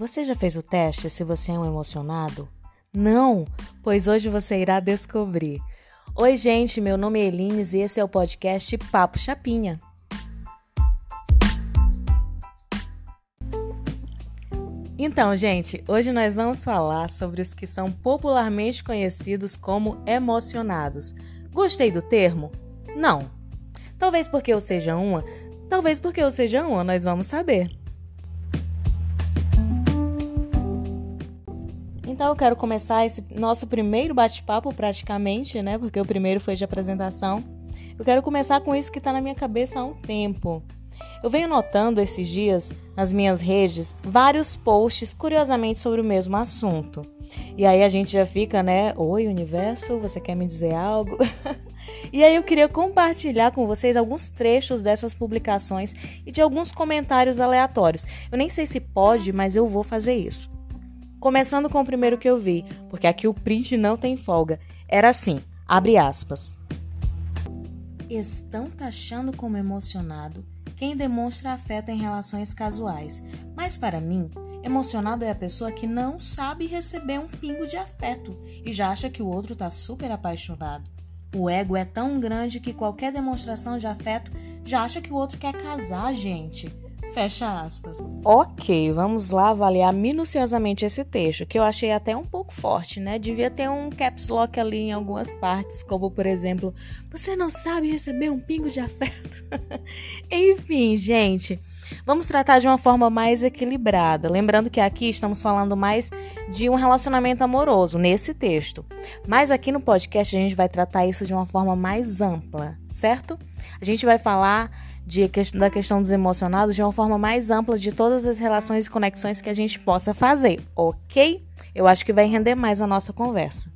Você já fez o teste se você é um emocionado? Não? Pois hoje você irá descobrir. Oi, gente, meu nome é Elines e esse é o podcast Papo Chapinha. Então, gente, hoje nós vamos falar sobre os que são popularmente conhecidos como emocionados. Gostei do termo? Não. Talvez porque eu seja uma, talvez porque eu seja uma, nós vamos saber. Então eu quero começar esse nosso primeiro bate-papo praticamente, né? Porque o primeiro foi de apresentação. Eu quero começar com isso que está na minha cabeça há um tempo. Eu venho notando esses dias nas minhas redes vários posts curiosamente sobre o mesmo assunto. E aí a gente já fica, né? Oi, universo, você quer me dizer algo? e aí eu queria compartilhar com vocês alguns trechos dessas publicações e de alguns comentários aleatórios. Eu nem sei se pode, mas eu vou fazer isso. Começando com o primeiro que eu vi, porque aqui o print não tem folga. Era assim, abre aspas. Estão taxando como emocionado quem demonstra afeto em relações casuais. Mas para mim, emocionado é a pessoa que não sabe receber um pingo de afeto e já acha que o outro tá super apaixonado. O ego é tão grande que qualquer demonstração de afeto já acha que o outro quer casar, gente. Fecha aspas. Ok, vamos lá avaliar minuciosamente esse texto, que eu achei até um pouco forte, né? Devia ter um caps lock ali em algumas partes, como por exemplo, você não sabe receber um pingo de afeto. Enfim, gente. Vamos tratar de uma forma mais equilibrada. Lembrando que aqui estamos falando mais de um relacionamento amoroso nesse texto. Mas aqui no podcast a gente vai tratar isso de uma forma mais ampla, certo? A gente vai falar de, da questão dos emocionados de uma forma mais ampla de todas as relações e conexões que a gente possa fazer, ok? Eu acho que vai render mais a nossa conversa.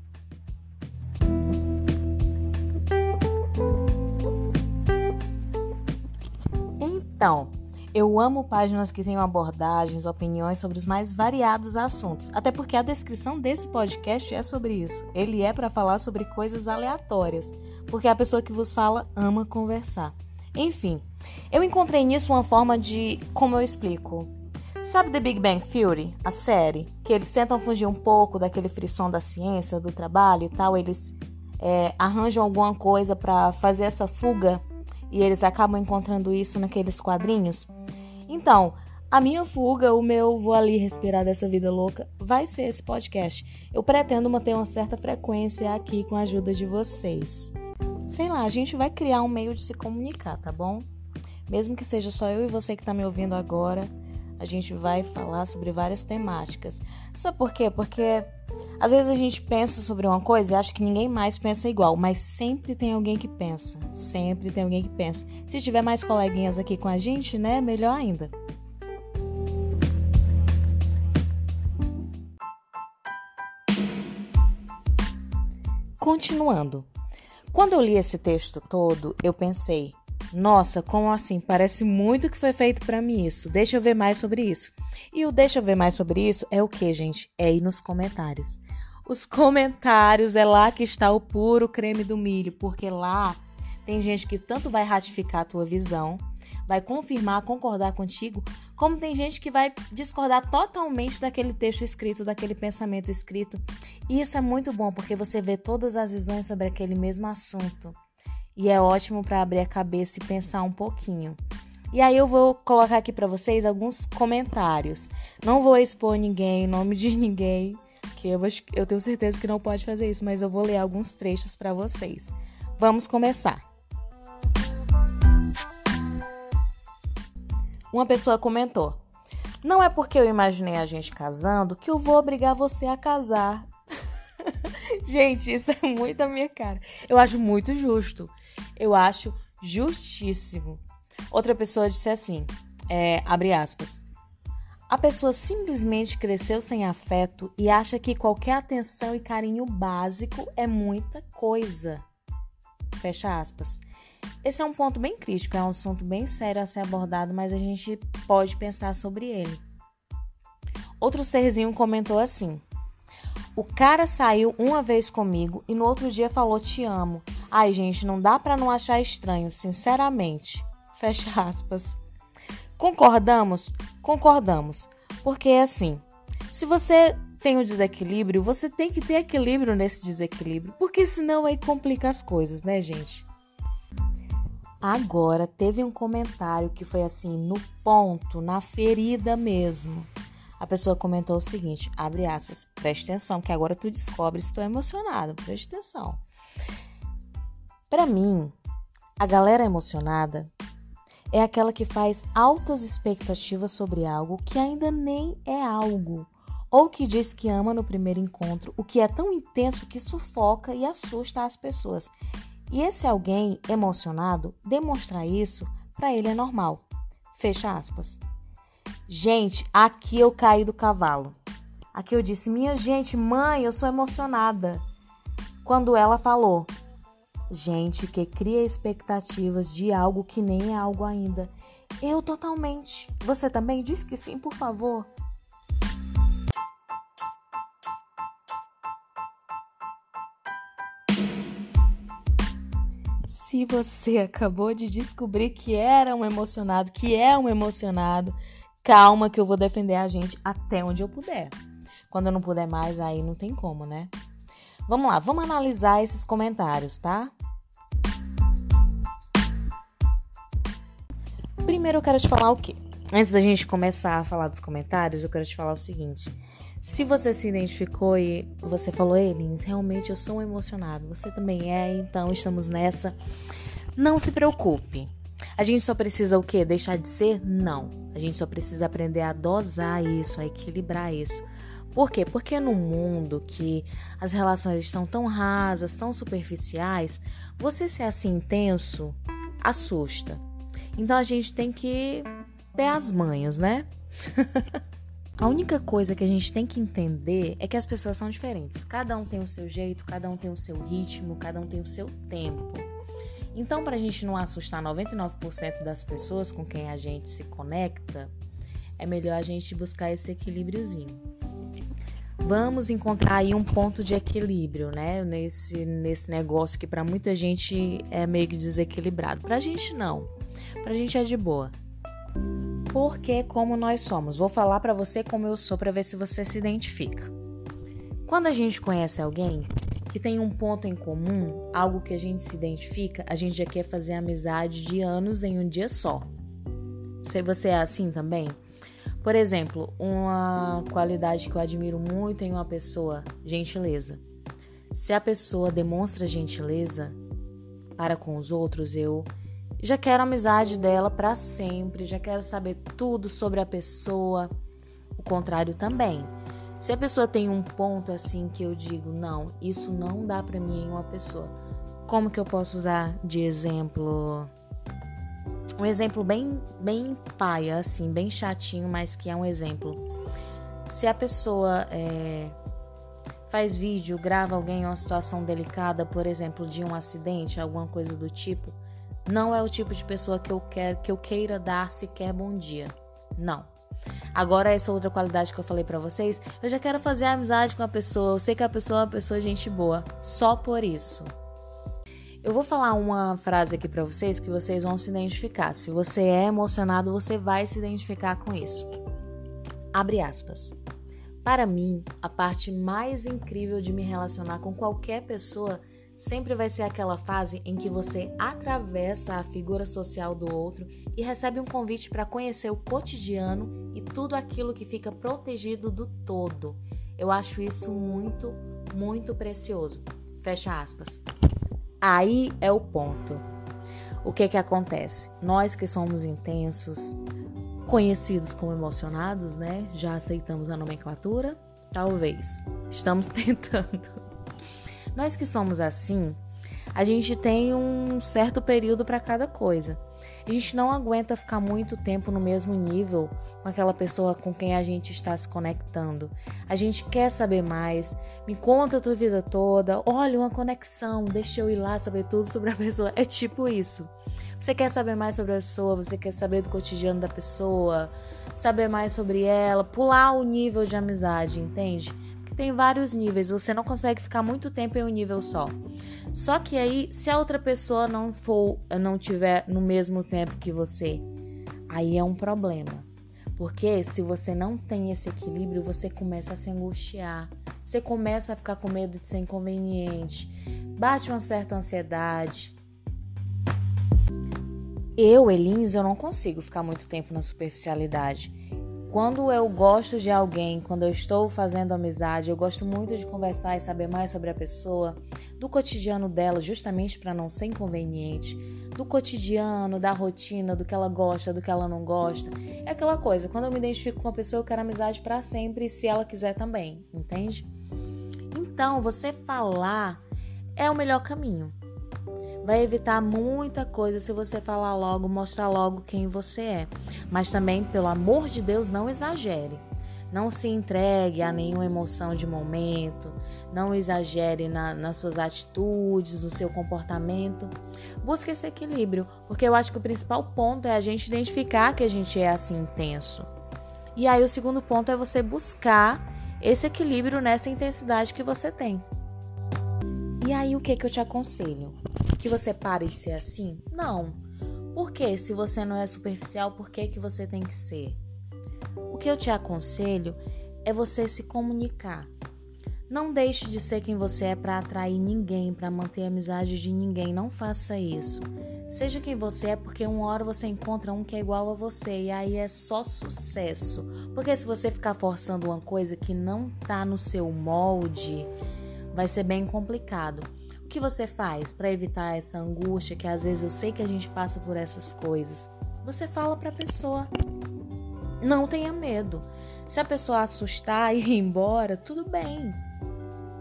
Então, eu amo páginas que tenham abordagens, opiniões sobre os mais variados assuntos, até porque a descrição desse podcast é sobre isso. Ele é para falar sobre coisas aleatórias, porque a pessoa que vos fala ama conversar. Enfim, eu encontrei nisso uma forma de. Como eu explico? Sabe The Big Bang Theory, a série? Que eles tentam fugir um pouco daquele frisson da ciência, do trabalho e tal. Eles é, arranjam alguma coisa para fazer essa fuga e eles acabam encontrando isso naqueles quadrinhos. Então, a minha fuga, o meu vou ali respirar dessa vida louca, vai ser esse podcast. Eu pretendo manter uma certa frequência aqui com a ajuda de vocês. Sei lá, a gente vai criar um meio de se comunicar, tá bom? Mesmo que seja só eu e você que está me ouvindo agora, a gente vai falar sobre várias temáticas. Sabe por quê? Porque às vezes a gente pensa sobre uma coisa e acha que ninguém mais pensa igual, mas sempre tem alguém que pensa. Sempre tem alguém que pensa. Se tiver mais coleguinhas aqui com a gente, né? Melhor ainda. Continuando. Quando eu li esse texto todo, eu pensei: nossa, como assim? Parece muito que foi feito para mim isso. Deixa eu ver mais sobre isso. E o deixa eu ver mais sobre isso é o que, gente? É ir nos comentários. Os comentários é lá que está o puro creme do milho, porque lá tem gente que tanto vai ratificar a tua visão, vai confirmar, concordar contigo, como tem gente que vai discordar totalmente daquele texto escrito, daquele pensamento escrito. E isso é muito bom porque você vê todas as visões sobre aquele mesmo assunto. E é ótimo para abrir a cabeça e pensar um pouquinho. E aí eu vou colocar aqui para vocês alguns comentários. Não vou expor ninguém, nome de ninguém, que eu, eu tenho certeza que não pode fazer isso, mas eu vou ler alguns trechos para vocês. Vamos começar. Uma pessoa comentou: Não é porque eu imaginei a gente casando que eu vou obrigar você a casar. gente, isso é muito a minha cara. Eu acho muito justo. Eu acho justíssimo. Outra pessoa disse assim: é, abre aspas. A pessoa simplesmente cresceu sem afeto e acha que qualquer atenção e carinho básico é muita coisa. Fecha aspas. Esse é um ponto bem crítico, é um assunto bem sério a ser abordado, mas a gente pode pensar sobre ele. Outro serzinho comentou assim: O cara saiu uma vez comigo e no outro dia falou te amo. Ai, gente, não dá para não achar estranho, sinceramente. Fecha aspas. Concordamos? Concordamos. Porque assim, Se você tem o desequilíbrio, você tem que ter equilíbrio nesse desequilíbrio, porque senão aí complica as coisas, né, gente? Agora teve um comentário que foi assim, no ponto, na ferida mesmo. A pessoa comentou o seguinte, abre aspas, preste atenção, que agora tu descobre se tu é emocionado, preste atenção. Para mim, a galera emocionada é aquela que faz altas expectativas sobre algo que ainda nem é algo, ou que diz que ama no primeiro encontro, o que é tão intenso que sufoca e assusta as pessoas. E esse alguém emocionado demonstrar isso para ele é normal. Fecha aspas. Gente, aqui eu caí do cavalo. Aqui eu disse: "Minha gente, mãe, eu sou emocionada". Quando ela falou: "Gente que cria expectativas de algo que nem é algo ainda". Eu totalmente. Você também diz que sim, por favor. Se você acabou de descobrir que era um emocionado, que é um emocionado, calma que eu vou defender a gente até onde eu puder. Quando eu não puder mais, aí não tem como, né? Vamos lá, vamos analisar esses comentários, tá? Primeiro eu quero te falar o quê? Antes da gente começar a falar dos comentários, eu quero te falar o seguinte. Se você se identificou e você falou, Elins, realmente eu sou um emocionado, você também é, então estamos nessa. Não se preocupe. A gente só precisa o quê? Deixar de ser? Não. A gente só precisa aprender a dosar isso, a equilibrar isso. Por quê? Porque no mundo que as relações estão tão rasas, tão superficiais, você ser assim intenso assusta. Então a gente tem que ter as manhas, né? A única coisa que a gente tem que entender é que as pessoas são diferentes. Cada um tem o seu jeito, cada um tem o seu ritmo, cada um tem o seu tempo. Então, para a gente não assustar 99% das pessoas com quem a gente se conecta, é melhor a gente buscar esse equilíbriozinho. Vamos encontrar aí um ponto de equilíbrio, né? Nesse, nesse negócio que para muita gente é meio que desequilibrado. Pra gente não. Pra gente é de boa porque como nós somos. Vou falar para você como eu sou para ver se você se identifica. Quando a gente conhece alguém que tem um ponto em comum, algo que a gente se identifica, a gente já quer fazer amizade de anos em um dia só. Se você é assim também? Por exemplo, uma qualidade que eu admiro muito em uma pessoa, gentileza. Se a pessoa demonstra gentileza para com os outros, eu já quero a amizade dela para sempre, já quero saber tudo sobre a pessoa. O contrário também. Se a pessoa tem um ponto assim que eu digo, não, isso não dá para mim em uma pessoa. Como que eu posso usar de exemplo? Um exemplo bem bem paia, assim, bem chatinho, mas que é um exemplo. Se a pessoa é, faz vídeo, grava alguém em uma situação delicada, por exemplo, de um acidente, alguma coisa do tipo, não é o tipo de pessoa que eu quero que eu queira dar sequer bom dia. Não. Agora essa outra qualidade que eu falei para vocês, eu já quero fazer amizade com a pessoa, eu sei que a pessoa é uma pessoa gente boa, só por isso. Eu vou falar uma frase aqui para vocês que vocês vão se identificar. Se você é emocionado, você vai se identificar com isso. Abre aspas. Para mim, a parte mais incrível de me relacionar com qualquer pessoa sempre vai ser aquela fase em que você atravessa a figura social do outro e recebe um convite para conhecer o cotidiano e tudo aquilo que fica protegido do todo. Eu acho isso muito, muito precioso. Fecha aspas. Aí é o ponto. O que que acontece? Nós que somos intensos, conhecidos como emocionados, né? Já aceitamos a nomenclatura? Talvez. Estamos tentando. Nós que somos assim, a gente tem um certo período para cada coisa. A gente não aguenta ficar muito tempo no mesmo nível com aquela pessoa com quem a gente está se conectando. A gente quer saber mais. Me conta a tua vida toda. Olha, uma conexão. Deixa eu ir lá saber tudo sobre a pessoa. É tipo isso. Você quer saber mais sobre a pessoa, você quer saber do cotidiano da pessoa, saber mais sobre ela, pular o nível de amizade, entende? Tem vários níveis, você não consegue ficar muito tempo em um nível só. Só que aí, se a outra pessoa não for, não tiver no mesmo tempo que você, aí é um problema. Porque se você não tem esse equilíbrio, você começa a se angustiar, você começa a ficar com medo de ser inconveniente, bate uma certa ansiedade. Eu, Elins, eu não consigo ficar muito tempo na superficialidade. Quando eu gosto de alguém, quando eu estou fazendo amizade, eu gosto muito de conversar e saber mais sobre a pessoa, do cotidiano dela, justamente para não ser inconveniente, do cotidiano, da rotina, do que ela gosta, do que ela não gosta. É aquela coisa, quando eu me identifico com a pessoa, eu quero amizade para sempre, se ela quiser também, entende? Então, você falar é o melhor caminho. Vai evitar muita coisa se você falar logo, mostrar logo quem você é. Mas também, pelo amor de Deus, não exagere. Não se entregue a nenhuma emoção de momento, não exagere na, nas suas atitudes, no seu comportamento. Busque esse equilíbrio, porque eu acho que o principal ponto é a gente identificar que a gente é assim intenso. E aí, o segundo ponto é você buscar esse equilíbrio nessa intensidade que você tem. E aí, o que, que eu te aconselho? Que você pare de ser assim? Não. Porque se você não é superficial, por que, que você tem que ser? O que eu te aconselho é você se comunicar. Não deixe de ser quem você é para atrair ninguém, para manter a amizade de ninguém. Não faça isso. Seja quem você é, porque uma hora você encontra um que é igual a você e aí é só sucesso. Porque se você ficar forçando uma coisa que não tá no seu molde, vai ser bem complicado. O que você faz para evitar essa angústia que às vezes eu sei que a gente passa por essas coisas? Você fala para a pessoa: não tenha medo. Se a pessoa assustar e ir embora, tudo bem.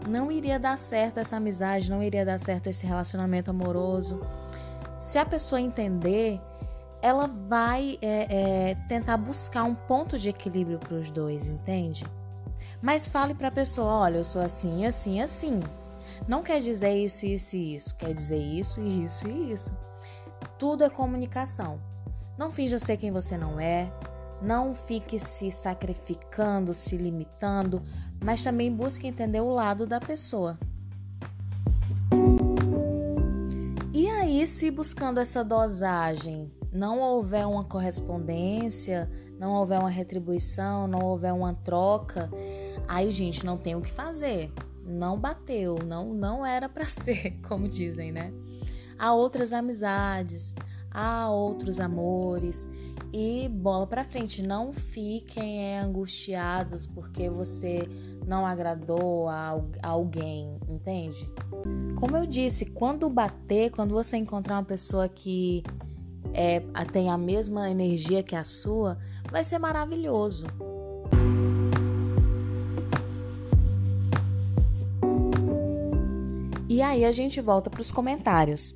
Não iria dar certo essa amizade, não iria dar certo esse relacionamento amoroso. Se a pessoa entender, ela vai é, é, tentar buscar um ponto de equilíbrio para os dois, entende? Mas fale para a pessoa: olha, eu sou assim, assim, assim. Não quer dizer isso, isso e isso. Quer dizer isso, isso e isso. Tudo é comunicação. Não finja ser quem você não é. Não fique se sacrificando, se limitando, mas também busque entender o lado da pessoa. E aí, se buscando essa dosagem não houver uma correspondência, não houver uma retribuição, não houver uma troca, Aí, gente, não tem o que fazer. Não bateu, não não era para ser, como dizem, né? Há outras amizades, há outros amores e bola para frente. Não fiquem é, angustiados porque você não agradou a, alguém, entende? Como eu disse, quando bater, quando você encontrar uma pessoa que é, tem a mesma energia que a sua, vai ser maravilhoso. E aí a gente volta para os comentários.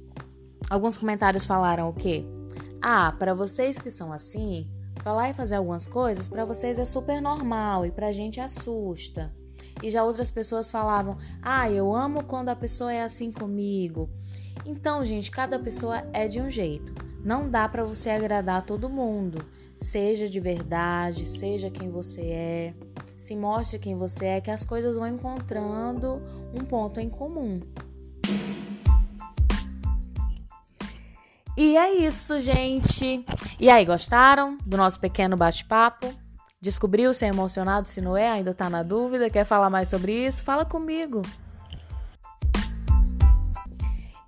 Alguns comentários falaram o quê? Ah, para vocês que são assim, falar e fazer algumas coisas para vocês é super normal e pra gente assusta. E já outras pessoas falavam: "Ah, eu amo quando a pessoa é assim comigo". Então, gente, cada pessoa é de um jeito. Não dá para você agradar todo mundo. Seja de verdade, seja quem você é. Se mostre quem você é, que as coisas vão encontrando um ponto em comum. E é isso, gente. E aí, gostaram do nosso pequeno bate-papo? Descobriu se é emocionado, se não é? Ainda tá na dúvida? Quer falar mais sobre isso? Fala comigo.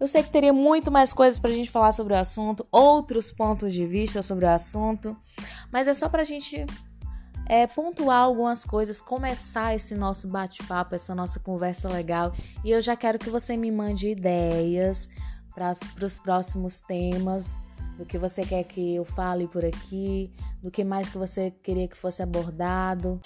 Eu sei que teria muito mais coisas pra gente falar sobre o assunto, outros pontos de vista sobre o assunto, mas é só pra gente é, pontuar algumas coisas, começar esse nosso bate-papo, essa nossa conversa legal. E eu já quero que você me mande ideias para os próximos temas, do que você quer que eu fale por aqui, do que mais que você queria que fosse abordado.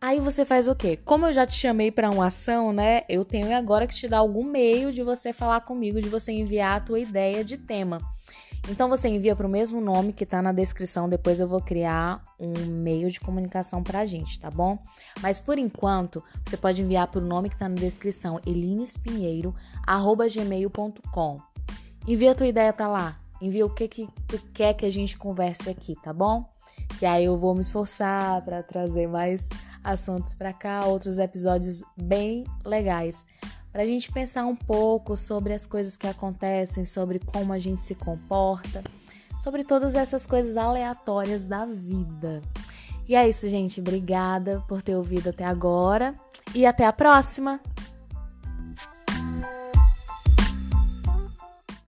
Aí você faz o quê? Como eu já te chamei para uma ação, né? Eu tenho agora que te dar algum meio de você falar comigo, de você enviar a tua ideia de tema. Então você envia para o mesmo nome que está na descrição, depois eu vou criar um meio de comunicação para a gente, tá bom? Mas por enquanto, você pode enviar para o nome que está na descrição, elinespinheiro@gmail.com. Envia a tua ideia para lá. Envia o que que tu quer que a gente converse aqui, tá bom? Que aí eu vou me esforçar para trazer mais assuntos para cá, outros episódios bem legais. Para a gente pensar um pouco sobre as coisas que acontecem, sobre como a gente se comporta, sobre todas essas coisas aleatórias da vida. E é isso, gente. Obrigada por ter ouvido até agora e até a próxima!